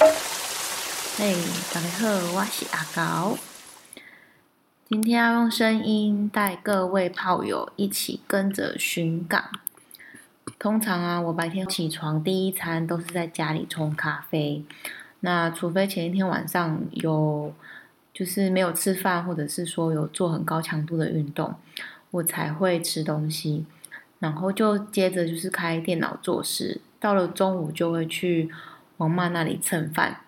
嘿，大家好，我是阿高。今天要用声音带各位炮友一起跟着巡港。通常啊，我白天起床第一餐都是在家里冲咖啡。那除非前一天晚上有就是没有吃饭，或者是说有做很高强度的运动，我才会吃东西。然后就接着就是开电脑做事。到了中午就会去王妈那里蹭饭。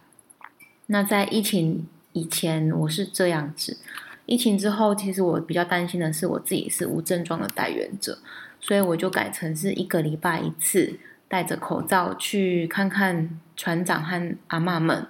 那在疫情以前，我是这样子。疫情之后，其实我比较担心的是我自己是无症状的带源者，所以我就改成是一个礼拜一次戴着口罩去看看船长和阿妈们。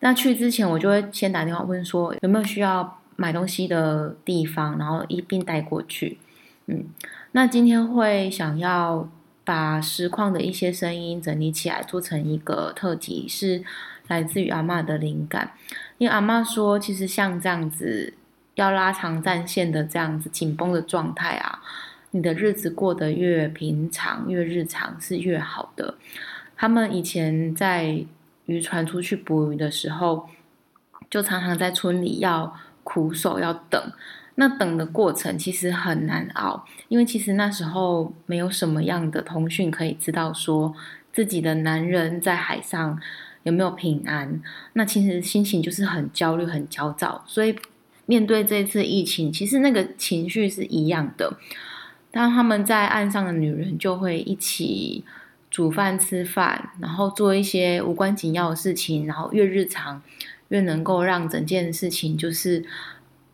那去之前，我就会先打电话问说有没有需要买东西的地方，然后一并带过去。嗯，那今天会想要把实况的一些声音整理起来，做成一个特辑，是来自于阿妈的灵感。因为阿妈说，其实像这样子要拉长战线的这样子紧绷的状态啊，你的日子过得越平常、越日常是越好的。他们以前在渔船出去捕鱼的时候，就常常在村里要苦守、要等。那等的过程其实很难熬，因为其实那时候没有什么样的通讯可以知道说自己的男人在海上有没有平安。那其实心情就是很焦虑、很焦躁。所以面对这次疫情，其实那个情绪是一样的。当他们在岸上的女人就会一起煮饭、吃饭，然后做一些无关紧要的事情，然后越日常越能够让整件事情就是。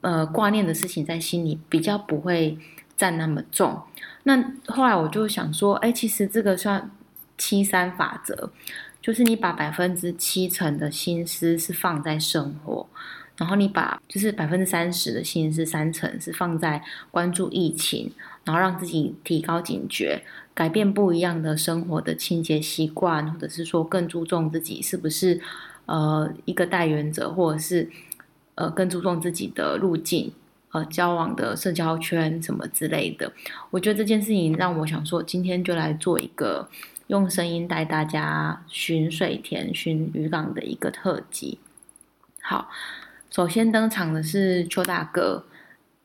呃，挂念的事情在心里比较不会占那么重。那后来我就想说，哎，其实这个算七三法则，就是你把百分之七成的心思是放在生活，然后你把就是百分之三十的心思三成是放在关注疫情，然后让自己提高警觉，改变不一样的生活的清洁习惯，或者是说更注重自己是不是呃一个代言者，或者是。呃，更注重自己的路径，呃，交往的社交圈什么之类的。我觉得这件事情让我想说，今天就来做一个用声音带大家寻水田、寻渔港的一个特辑。好，首先登场的是邱大哥，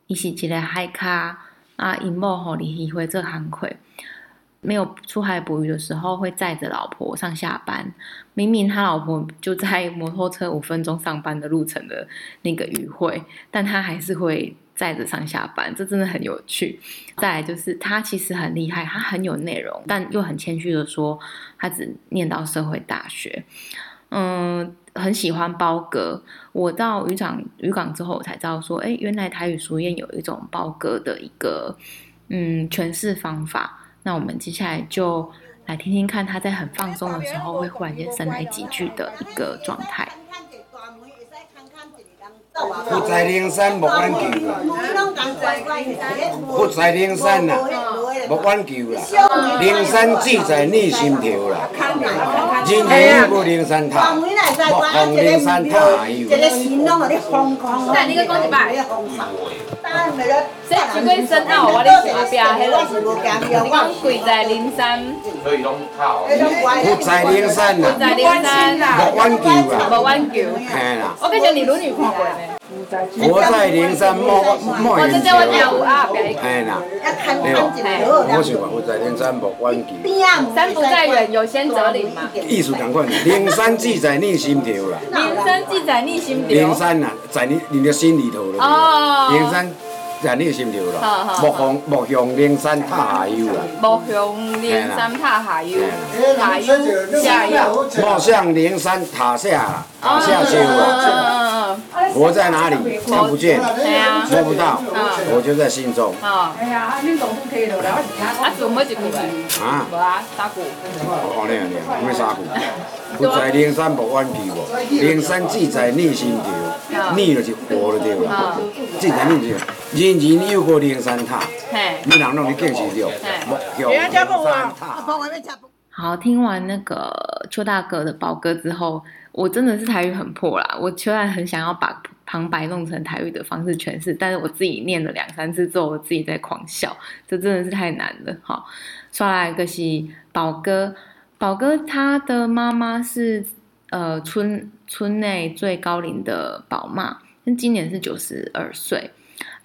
一起起来嗨咖啊！尹某吼你一辉这行会。没有出海捕鱼的时候，会载着老婆上下班。明明他老婆就在摩托车五分钟上班的路程的那个渔会，但他还是会载着上下班，这真的很有趣。再来就是他其实很厉害，他很有内容，但又很谦虚的说他只念到社会大学。嗯，很喜欢包哥。我到渔港渔港之后，我才知道说，哎，原来台语俗谚有一种包哥的一个嗯诠释方法。那我们接下来就来听听看他在很放松的时候会忽然间生来几句的一个状态。不在灵山莫挽救啦，不在灵山啦，莫挽救啦，灵山只在你心头啦。人人有过灵山塔，灵山塔下游。那你个讲一摆。这就跟深奥我咧后壁迄个，你讲跪在灵山，不在灵山啦，在灵山啦，莫挽救啦，莫挽球。嘿啦，我感觉你女女看过呢。我在灵山莫莫引桥。哎呐，对哦，我是讲我在灵山莫挽救。山不在远，有仙则灵嘛。意思同款，灵山记在你心头啦。灵山记在你心头。灵山啊，在你你的心里头了。哦。灵山。在你心头啦，莫向莫向灵山塔下游啦，莫向灵山塔下游，下游下游，莫向灵山塔下塔下修啊！佛在哪里？看不见，摸不到，我就在心中。哎呀，恁总不可以了，啊，做乜一句嘞？啊，无啊，三句。哦，那样那样，咩三句？不在灵山莫挽救哦，灵山只在你心头，你就是活了对了，只在你心头。人人有过灵山塔，你人拢去敬持着，目标灵山塔。好，听完那个邱大哥的宝哥之后，我真的是台语很破啦。我虽然很想要把旁白弄成台语的方式诠释，但是我自己念了两三次之后，我自己在狂笑，这真的是太难了。好，刷来一个是宝哥，宝哥他的妈妈是呃村村内最高龄的宝妈，那今年是九十二岁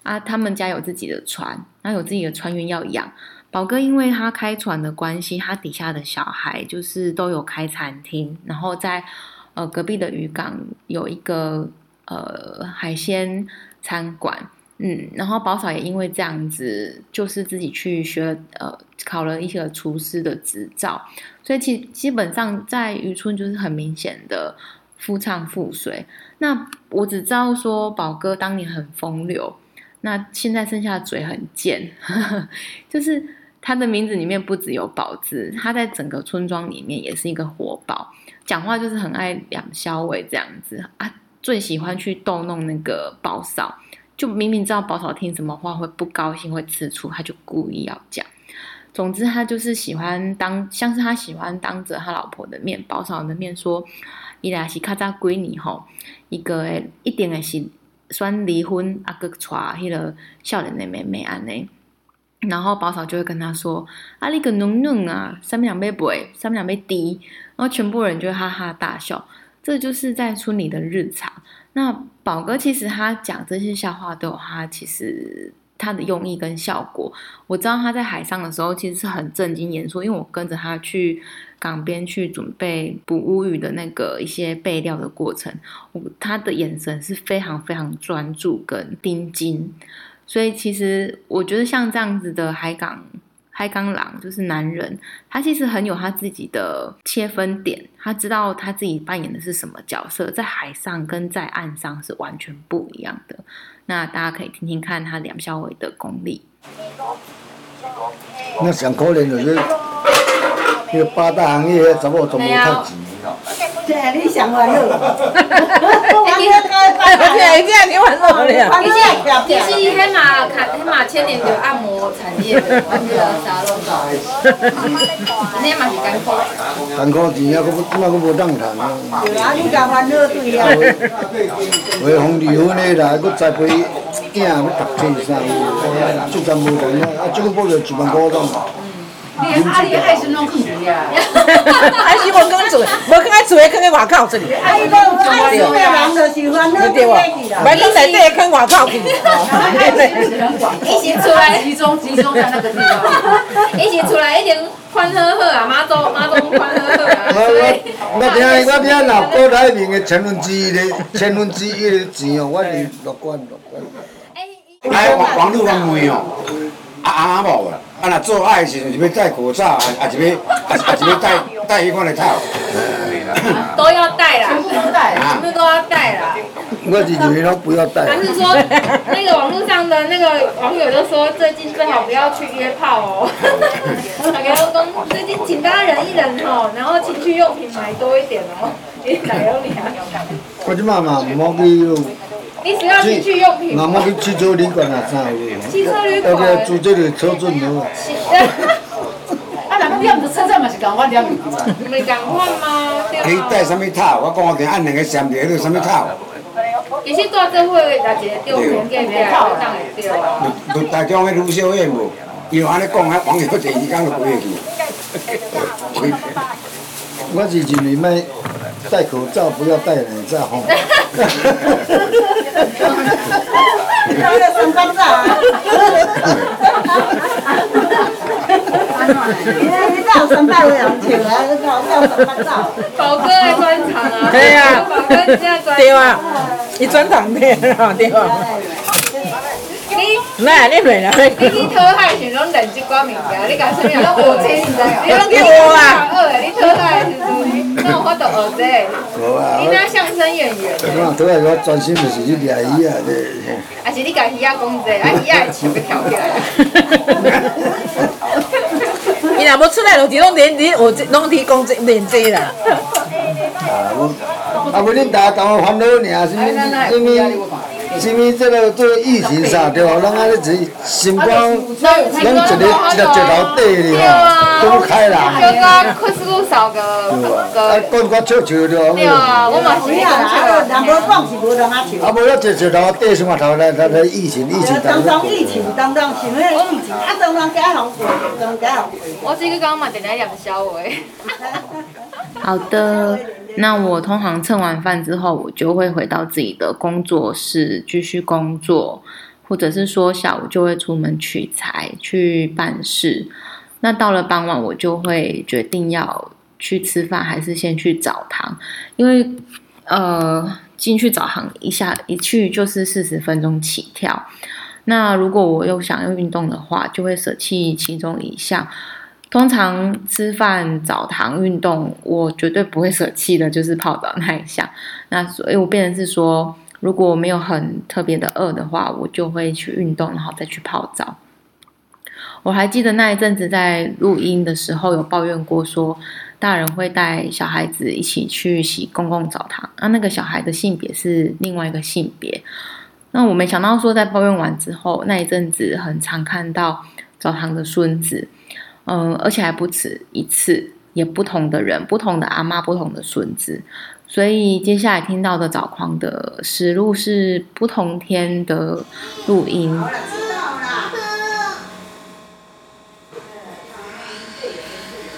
啊。他们家有自己的船，那有自己的船员要养。宝哥因为他开船的关系，他底下的小孩就是都有开餐厅，然后在呃隔壁的渔港有一个呃海鲜餐馆。嗯，然后宝嫂也因为这样子，就是自己去学呃考了一些厨师的执照，所以其基本上在渔村就是很明显的夫唱妇随。那我只知道说宝哥当年很风流，那现在剩下的嘴很贱，就是他的名字里面不只有宝字，他在整个村庄里面也是一个活宝，讲话就是很爱两消尾这样子啊，最喜欢去逗弄那个宝嫂。就明明知道宝嫂听什么话会不高兴会吃醋，他就故意要讲。总之，他就是喜欢当，像是他喜欢当着他老婆的面，宝嫂的面说：“伊拉是卡扎闺女吼，一个一定的是算离婚啊，个娶迄个少年的妹妹安尼。”然后宝嫂就会跟他说：“啊，你个嫩嫩啊，三两杯杯，上面两杯滴。”然后全部人就哈哈大笑。这就是在村里的日常。那宝哥其实他讲这些笑话都有他其实他的用意跟效果。我知道他在海上的时候其实是很正经严肃，因为我跟着他去港边去准备捕乌鱼的那个一些备料的过程，他的眼神是非常非常专注跟盯紧，所以其实我觉得像这样子的海港。海港狼就是男人，他其实很有他自己的切分点，他知道他自己扮演的是什么角色，在海上跟在岸上是完全不一样的。那大家可以听听看他梁孝伟的功力。那上可怜就是，那个八大行业怎么都没太钱。对，你想玩乐，你这这样你玩乐了。其实其实迄嘛，迄嘛牵连着按摩产业的，我记得啥拢搞。你嘛是艰苦。艰苦钱啊，佫不，那佫无当赚啊。对啊，你家烦恼对啊。为红离婚的啦，佫栽培囝要读册啥，做阵无同啊，啊，这个报着一万块当。阿你爱心拢去呀？爱心我刚做，无刚刚做的，放在外口这里。爱心爱心的人就是烦恼对哇？买外口去。一时出来集中集中在那个地方。一时出来一定欢呵呵啊，妈祖妈祖欢呵呵啊。我我我听我听老郭台面的千分之一的千分之一的钱哦，我是乐观乐观。哎，网网络方面哦，阿某啊。啊！若做爱时，是要戴口罩，啊啊是要，啊啊是要戴戴迄款的套。都要戴啦，全部都戴，全部都要戴啦。我是以为都不要戴。还是说，那个网络上的那个网友都说，最近最好不要去约炮哦。大家都讲，最近请大家忍一忍吼，然后情趣用品买多一点哦。你哪有你啊？我即妈嘛唔好去。你只要情趣用品。那么去汽车旅馆啊，啥有？汽车旅馆。要不住这里车准了。啊，那个店不车站嘛是共款吗？你戴什么套？我讲我今按两个线条，你什么套？其实做这会大姐钓鱼钓钓套当会钓啊。就大江迄卢小燕无，伊安尼讲，网友第二天就飞去。我是认为卖戴口罩，不要戴口罩吼。那个三八照。你照三八有人穿啊？你照照三八照。宝哥的专场啊！对呀，宝哥现在专。对啊，你专场的，对啊。你，那你来啦！你去讨海时拢认即寡物件，你讲啥物啊？拢学车，你拢去学啊？你讨海时阵，那有法度学这？无啊！你那相声演员。我讨海我专心就是去钓鱼啊！还是你家鱼仔讲这，啊鱼仔会笑要跳起来。伊若要出来，就拢连连学，拢提讲这练这啦。啊，我啊，无恁大家同我烦恼尔，是是物？什么这个这个疫情啥对吧？咱安尼只心肝，拢一个一个石头底哩吼，都开朗。叫个快速扫个个。啊，讲我笑笑对对啊，我嘛是啊，人无讲是无人啊笑。啊，无要石石头底什么头来？他他疫情疫情当当疫情当当什么疫情？啊，当当当。我这个刚刚嘛，点来两小话。好的，那我通常蹭完饭之后，我就会回到自己的工作室继续工作，或者是说下午就会出门取材去办事。那到了傍晚，我就会决定要去吃饭还是先去澡堂，因为呃进去澡堂一下一去就是四十分钟起跳。那如果我又想要运动的话，就会舍弃其中一项。通常吃饭、澡堂、运动，我绝对不会舍弃的，就是泡澡那一项。那所以，我变成是说，如果我没有很特别的饿的话，我就会去运动，然后再去泡澡。我还记得那一阵子在录音的时候有抱怨过，说大人会带小孩子一起去洗公共澡堂，那那个小孩的性别是另外一个性别。那我没想到说，在抱怨完之后，那一阵子很常看到澡堂的孙子。嗯，而且还不止一次，也不同的人，不同的阿妈，不同的孙子，所以接下来听到的早狂的实录是不同天的录音。好了，知道了。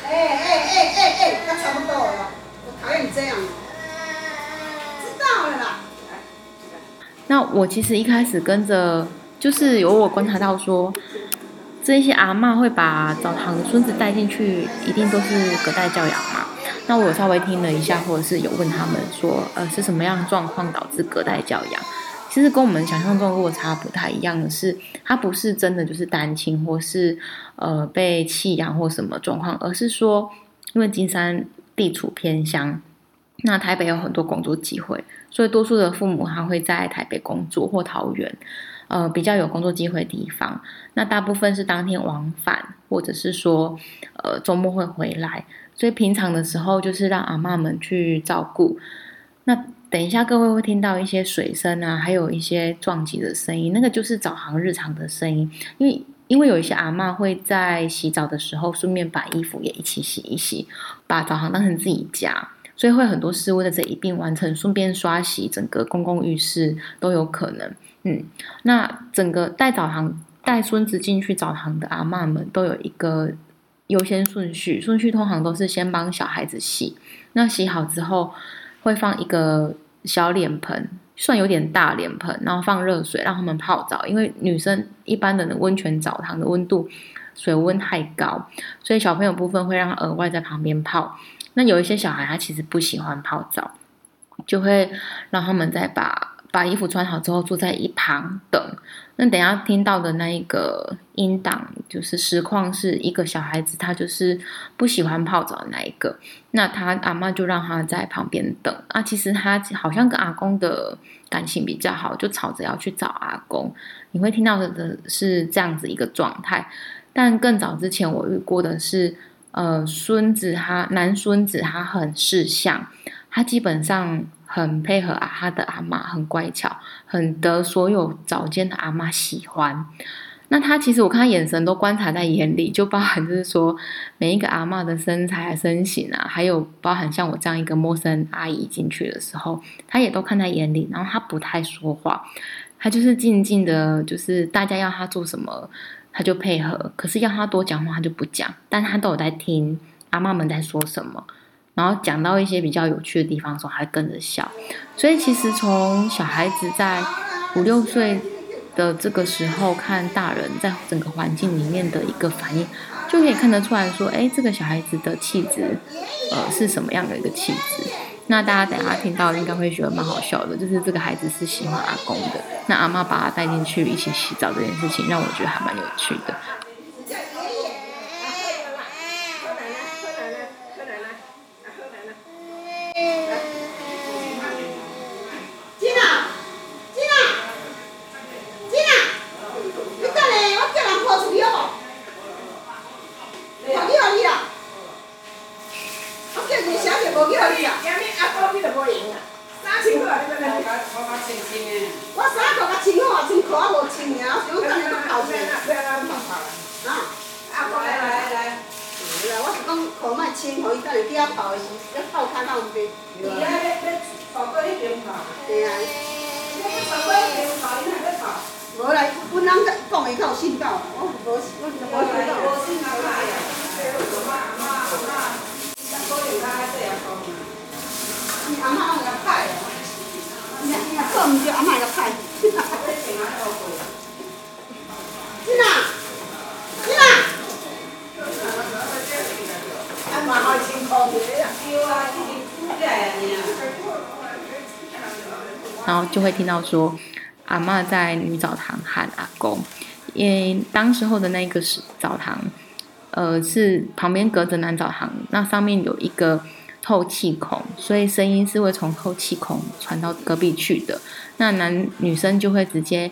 哎哎哎哎哎，那差不多了，我讨厌你这样。知道了啦。那我其实一开始跟着，就是有我观察到说。这些阿妈会把澡堂的孙子带进去，一定都是隔代教养嘛？那我有稍微听了一下，或者是有问他们说，呃，是什么样的状况导致隔代教养？其实跟我们想象中落差不太一样的是，他不是真的就是单亲，或是呃被弃养或什么状况，而是说，因为金山地处偏乡，那台北有很多工作机会，所以多数的父母他会在台北工作或桃园。呃，比较有工作机会的地方，那大部分是当天往返，或者是说，呃，周末会回来，所以平常的时候就是让阿妈们去照顾。那等一下各位会听到一些水声啊，还有一些撞击的声音，那个就是澡堂日常的声音。因为因为有一些阿妈会在洗澡的时候顺便把衣服也一起洗一洗，把澡堂当成自己家，所以会很多事务在这一并完成，顺便刷洗整个公共浴室都有可能。嗯，那整个带澡堂带孙子进去澡堂的阿妈们都有一个优先顺序，顺序通常都是先帮小孩子洗，那洗好之后会放一个小脸盆，算有点大脸盆，然后放热水让他们泡澡，因为女生一般的温泉澡堂的温度水温太高，所以小朋友部分会让他额外在旁边泡。那有一些小孩他其实不喜欢泡澡，就会让他们再把。把衣服穿好之后，坐在一旁等。那等下听到的那一个音档，就是实况是一个小孩子，他就是不喜欢泡澡的那一个。那他阿妈就让他在旁边等。啊，其实他好像跟阿公的感情比较好，就吵着要去找阿公。你会听到的是这样子一个状态。但更早之前我遇过的是，呃，孙子他男孙子他很识相，他基本上。很配合啊，他的阿妈很乖巧，很得所有早间的阿妈喜欢。那他其实我看他眼神都观察在眼里，就包含就是说每一个阿妈的身材、身形啊，还有包含像我这样一个陌生阿姨进去的时候，他也都看在眼里。然后他不太说话，他就是静静的，就是大家要他做什么，他就配合。可是要他多讲话，他就不讲。但他都有在听阿妈们在说什么。然后讲到一些比较有趣的地方的时候，还跟着笑。所以其实从小孩子在五六岁的这个时候看大人在整个环境里面的一个反应，就可以看得出来说，哎，这个小孩子的气质，呃，是什么样的一个气质？那大家等下听到应该会觉得蛮好笑的，就是这个孩子是喜欢阿公的，那阿妈把他带进去一起洗澡这件事情，让我觉得还蛮有趣的。然后就会听到说，阿妈在女澡堂喊阿公，因为当时候的那个是澡堂，呃，是旁边隔着男澡堂，那上面有一个透气孔，所以声音是会从透气孔传到隔壁去的。那男女生就会直接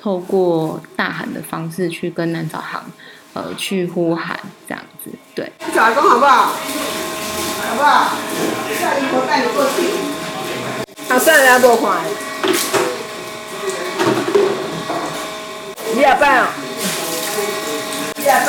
透过大喊的方式去跟男澡堂，呃，去呼喊这样子，对。找阿公好不好？好不好？叫姨婆带你过去。他算了多快？你也办啊？你也办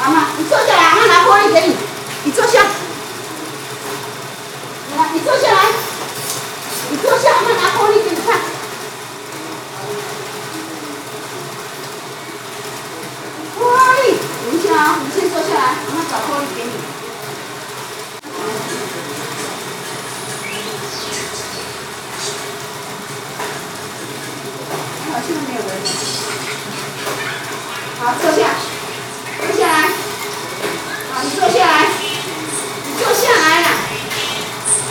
阿妈，你坐下来，我妈拿玻璃给你，你坐下。你坐下来，你坐下，妈拿玻璃给你看。玻璃，等一下啊，你先坐下来，我妈找玻璃。坐下，坐下来，好，你坐下来，你坐下来了，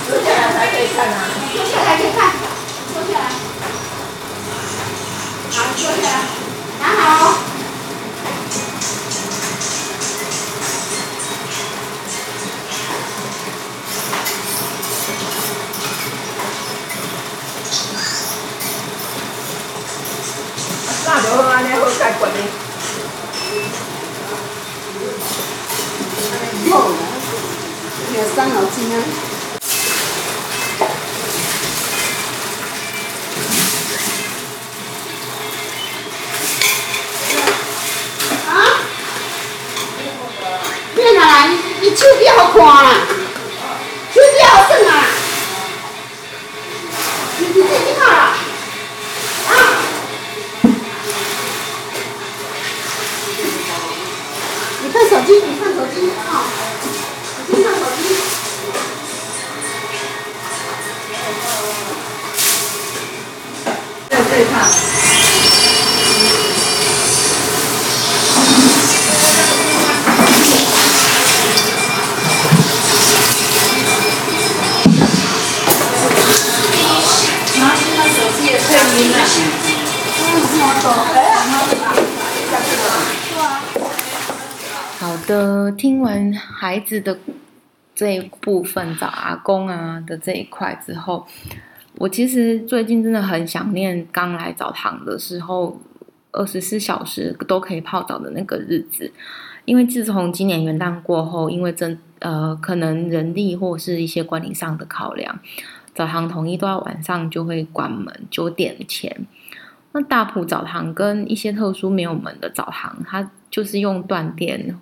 坐下来才可以看啊，坐下来可以看。的孩子的这一部分找阿公啊的这一块之后，我其实最近真的很想念刚来澡堂的时候，二十四小时都可以泡澡的那个日子。因为自从今年元旦过后，因为真呃可能人力或是一些管理上的考量，澡堂统一都要晚上就会关门九点前。那大埔澡堂跟一些特殊没有门的澡堂，它就是用断电。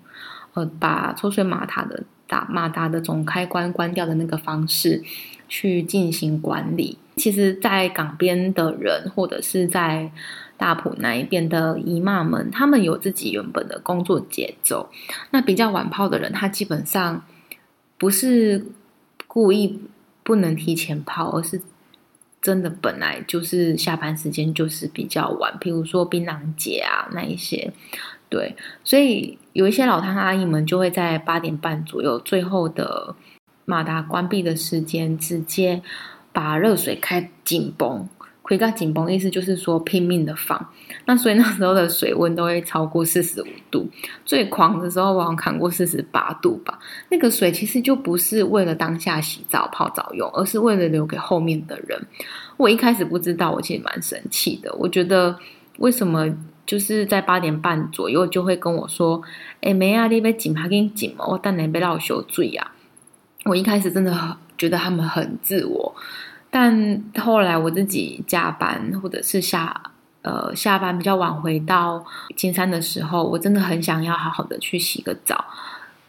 呃，把抽水马达的打马达的总开关关掉的那个方式去进行管理。其实，在港边的人，或者是在大埔那一边的姨妈们，他们有自己原本的工作节奏。那比较晚泡的人，他基本上不是故意不能提前泡，而是真的本来就是下班时间就是比较晚，比如说槟榔节啊那一些。对，所以有一些老汤阿姨们就会在八点半左右，最后的马达关闭的时间，直接把热水开紧绷，回到紧绷，意思就是说拼命的放。那所以那时候的水温都会超过四十五度，最狂的时候往往砍过四十八度吧。那个水其实就不是为了当下洗澡泡澡用，而是为了留给后面的人。我一开始不知道，我其实蛮生气的。我觉得为什么就是在八点半左右就会跟我说：“哎，没啊，你被紧拍给你紧嘛，我等你被老修醉啊。”我一开始真的觉得他们很自我，但后来我自己加班或者是下呃下班比较晚回到金山的时候，我真的很想要好好的去洗个澡。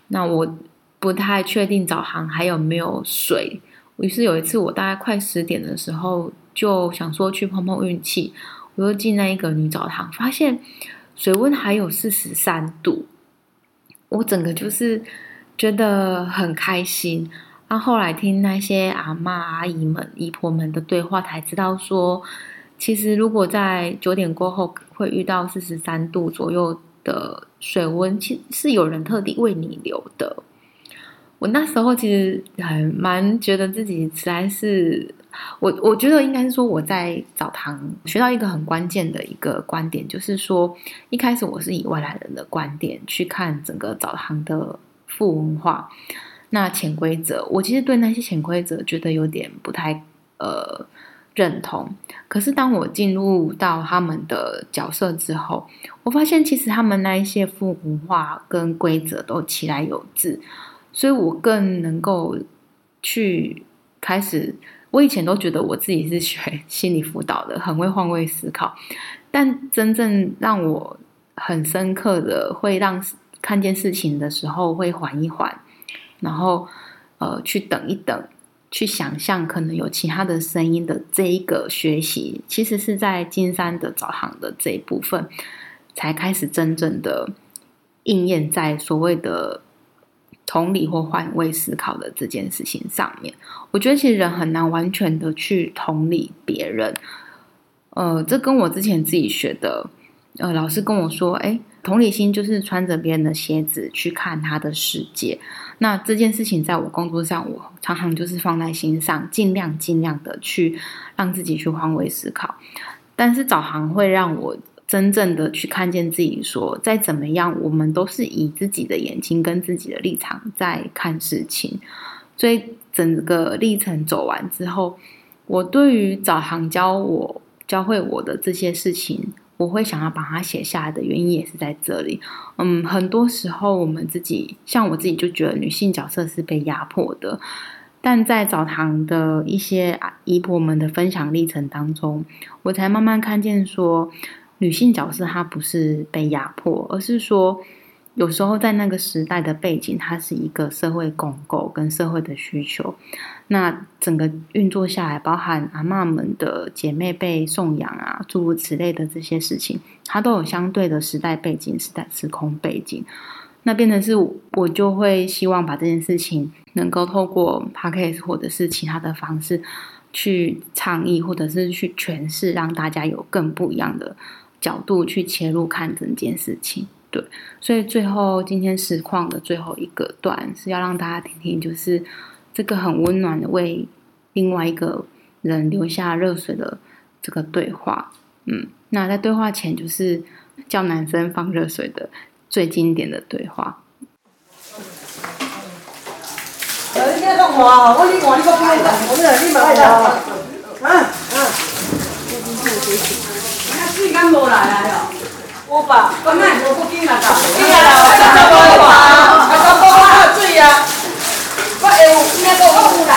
那我不太确定澡堂还有没有水，于是有一次我大概快十点的时候就想说去碰碰运气，我又进那一个女澡堂，发现水温还有四十三度，我整个就是。觉得很开心，然后后来听那些阿妈阿姨们、姨婆们的对话，才知道说，其实如果在九点过后会遇到四十三度左右的水温，其实是有人特地为你留的。我那时候其实还蛮觉得自己实在是，我我觉得应该是说我在澡堂学到一个很关键的一个观点，就是说一开始我是以外来人的观点去看整个澡堂的。富文化，那潜规则，我其实对那些潜规则觉得有点不太呃认同。可是当我进入到他们的角色之后，我发现其实他们那一些富文化跟规则都其来有致，所以我更能够去开始。我以前都觉得我自己是学心理辅导的，很会换位思考，但真正让我很深刻的会让。看见事情的时候会缓一缓，然后呃去等一等，去想象可能有其他的声音的这一个学习，其实是在金山的早航的这一部分才开始真正的应验在所谓的同理或换位思考的这件事情上面。我觉得其实人很难完全的去同理别人，呃，这跟我之前自己学的，呃，老师跟我说，哎。同理心就是穿着别人的鞋子去看他的世界。那这件事情在我工作上，我常常就是放在心上，尽量尽量的去让自己去换位思考。但是导航会让我真正的去看见自己，说再怎么样，我们都是以自己的眼睛跟自己的立场在看事情。所以整个历程走完之后，我对于导航教我教会我的这些事情。我会想要把它写下来的原因也是在这里。嗯，很多时候我们自己，像我自己就觉得女性角色是被压迫的，但在澡堂的一些姨婆们的分享历程当中，我才慢慢看见说，女性角色她不是被压迫，而是说。有时候在那个时代的背景，它是一个社会共构跟社会的需求，那整个运作下来，包含阿妈们的姐妹被送养啊，诸如此类的这些事情，它都有相对的时代背景、时代时空背景。那变成是我就会希望把这件事情能够透过 podcast 或者是其他的方式去倡议，或者是去诠释，让大家有更不一样的角度去切入看整件事情。对，所以最后今天实况的最后一个段是要让大家听听，就是这个很温暖的为另外一个人留下热水的这个对话。嗯，那在对话前就是叫男生放热水的最经典的对话。呃，你在干嘛？我你我你个边的，我们你买的。啊啊。那水敢无来啊？有吧？刚才我不见啦，噶。见啦，啊，怎么无吧？啊，怎么啊？水啊！我会有咩个我有啦？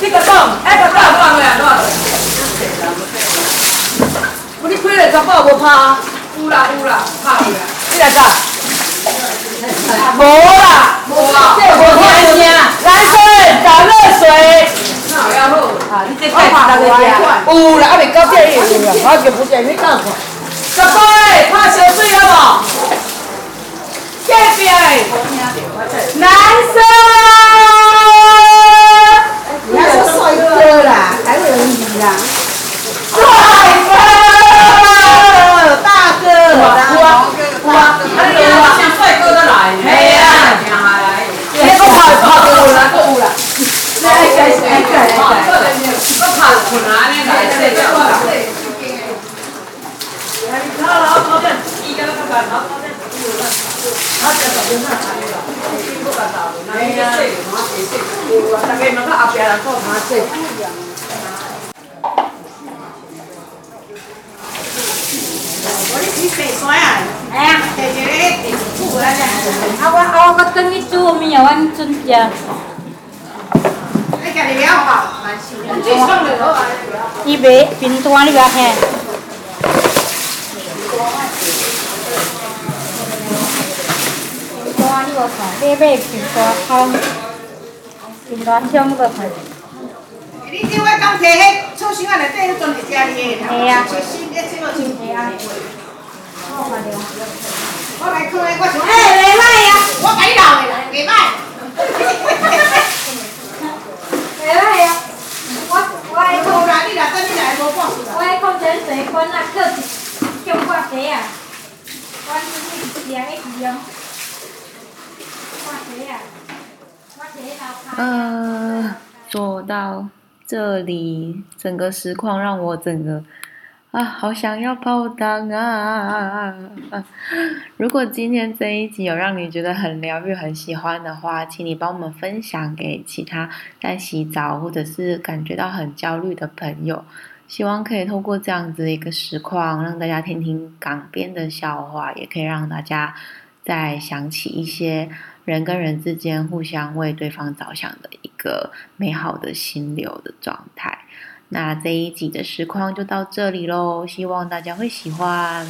这个洞，哎，个大洞呀，喏。我你开了怎么无怕？有啦有啦，怕啦。你来干？无啦，无啦，这无听声。来水，打热水。那也好，啊，你这太大个家。有啦，还未到这里好久，不见你看看。十岁，怕小水了无？隔壁男生，你还是帅哥啦，还有你啦，帅哥，大哥，哇哇，那个像帅哥的来，系啊，你个拍拍有啦，有啦，你爱介绍爱介绍，我拍困难的来，这个。哎呀，啊我啊我搁等你煮面，阮准食。伊卖平单，你不要听。平单你无看，买买平单汤，平单汤无看。你这我刚摕迄醋箱仔内底迄装是家己的，系啊，是新的，这个新系啊。我来看的，我想。哎，袂歹啊！我甲你闹的啦，袂歹。袂歹啊！我我爱无啦，你若等你来无半时我爱空前水管啊，叫叫挂鞋啊，我就是两个一样。挂鞋啊，挂鞋老卡。呃，做到这里，整个实况让我整个啊，好想要泡汤啊！如果今天这一集有让你觉得很疗愈、很喜欢的话，请你帮我们分享给其他在洗澡或者是感觉到很焦虑的朋友。希望可以透过这样子一个实况，让大家听听港边的笑话，也可以让大家再想起一些人跟人之间互相为对方着想的一个美好的心流的状态。那这一集的实况就到这里喽，希望大家会喜欢。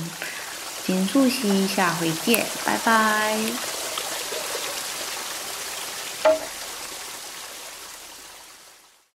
金素熙，下回见，拜拜。